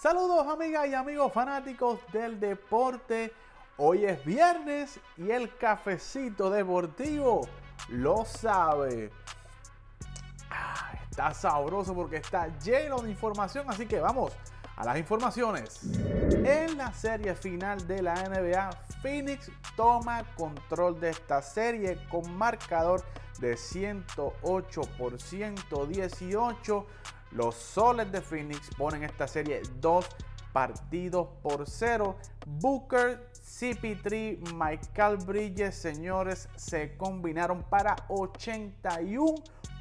Saludos amigas y amigos fanáticos del deporte. Hoy es viernes y el cafecito deportivo lo sabe. Ah, está sabroso porque está lleno de información, así que vamos a las informaciones. En la serie final de la NBA, Phoenix toma control de esta serie con marcador de 108 por 118 los soles de Phoenix ponen esta serie dos partidos por cero. Booker, CP3, Michael Bridges, señores, se combinaron para 81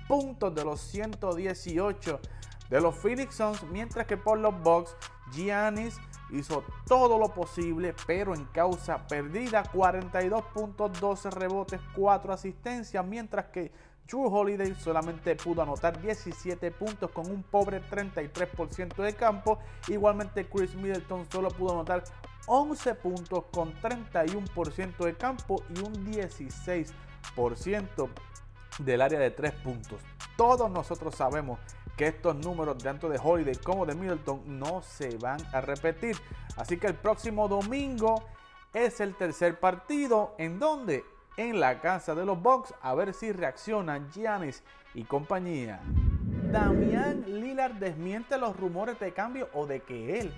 puntos de los 118 de los Phoenix Suns, mientras que por los Bucks, Giannis hizo todo lo posible, pero en causa perdida, 42 puntos, 12 rebotes, 4 asistencias, mientras que True Holiday solamente pudo anotar 17 puntos con un pobre 33% de campo. Igualmente Chris Middleton solo pudo anotar 11 puntos con 31% de campo y un 16% del área de 3 puntos. Todos nosotros sabemos que estos números tanto de Holiday como de Middleton no se van a repetir. Así que el próximo domingo es el tercer partido en donde en la casa de los Bucks a ver si reaccionan Giannis y compañía. Damián Lillard desmiente los rumores de cambio o de que él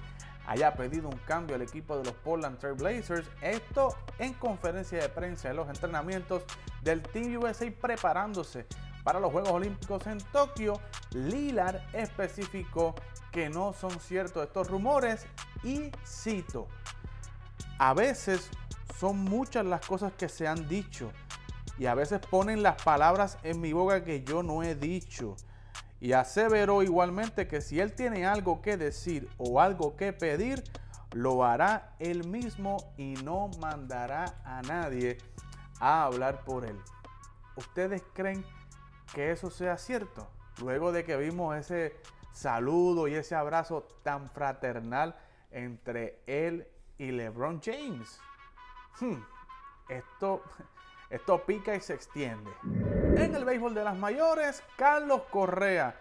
haya pedido un cambio al equipo de los Portland Trail Blazers. Esto en conferencia de prensa en los entrenamientos del Team USA preparándose para los Juegos Olímpicos en Tokio. Lillard especificó que no son ciertos estos rumores y cito, a veces son muchas las cosas que se han dicho y a veces ponen las palabras en mi boca que yo no he dicho. Y aseveró igualmente que si él tiene algo que decir o algo que pedir, lo hará él mismo y no mandará a nadie a hablar por él. ¿Ustedes creen que eso sea cierto? Luego de que vimos ese saludo y ese abrazo tan fraternal entre él y LeBron James. Hmm, esto, esto pica y se extiende. En el béisbol de las mayores, Carlos Correa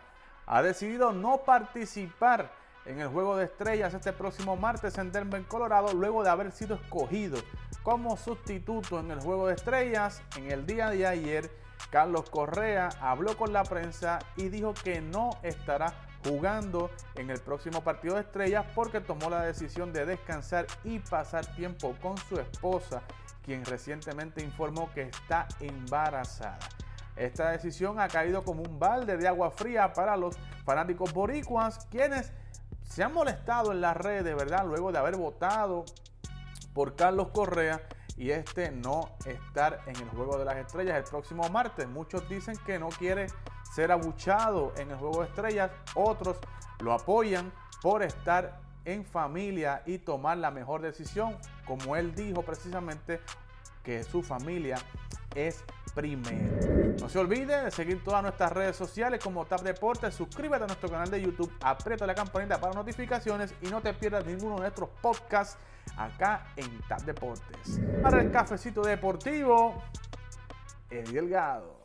ha decidido no participar en el juego de estrellas este próximo martes en Denver, Colorado, luego de haber sido escogido como sustituto en el juego de estrellas. En el día de ayer, Carlos Correa habló con la prensa y dijo que no estará jugando en el próximo partido de estrellas porque tomó la decisión de descansar y pasar tiempo con su esposa, quien recientemente informó que está embarazada. Esta decisión ha caído como un balde de agua fría para los fanáticos boricuas, quienes se han molestado en las redes, ¿verdad? Luego de haber votado por Carlos Correa y este no estar en el Juego de las Estrellas el próximo martes. Muchos dicen que no quiere ser abuchado en el Juego de Estrellas, otros lo apoyan por estar en familia y tomar la mejor decisión, como él dijo precisamente que su familia es primero. No se olvide de seguir todas nuestras redes sociales como Tap Deportes, suscríbete a nuestro canal de YouTube, aprieta la campanita para notificaciones y no te pierdas ninguno de nuestros podcasts acá en Tap Deportes. Para el cafecito deportivo, el Delgado.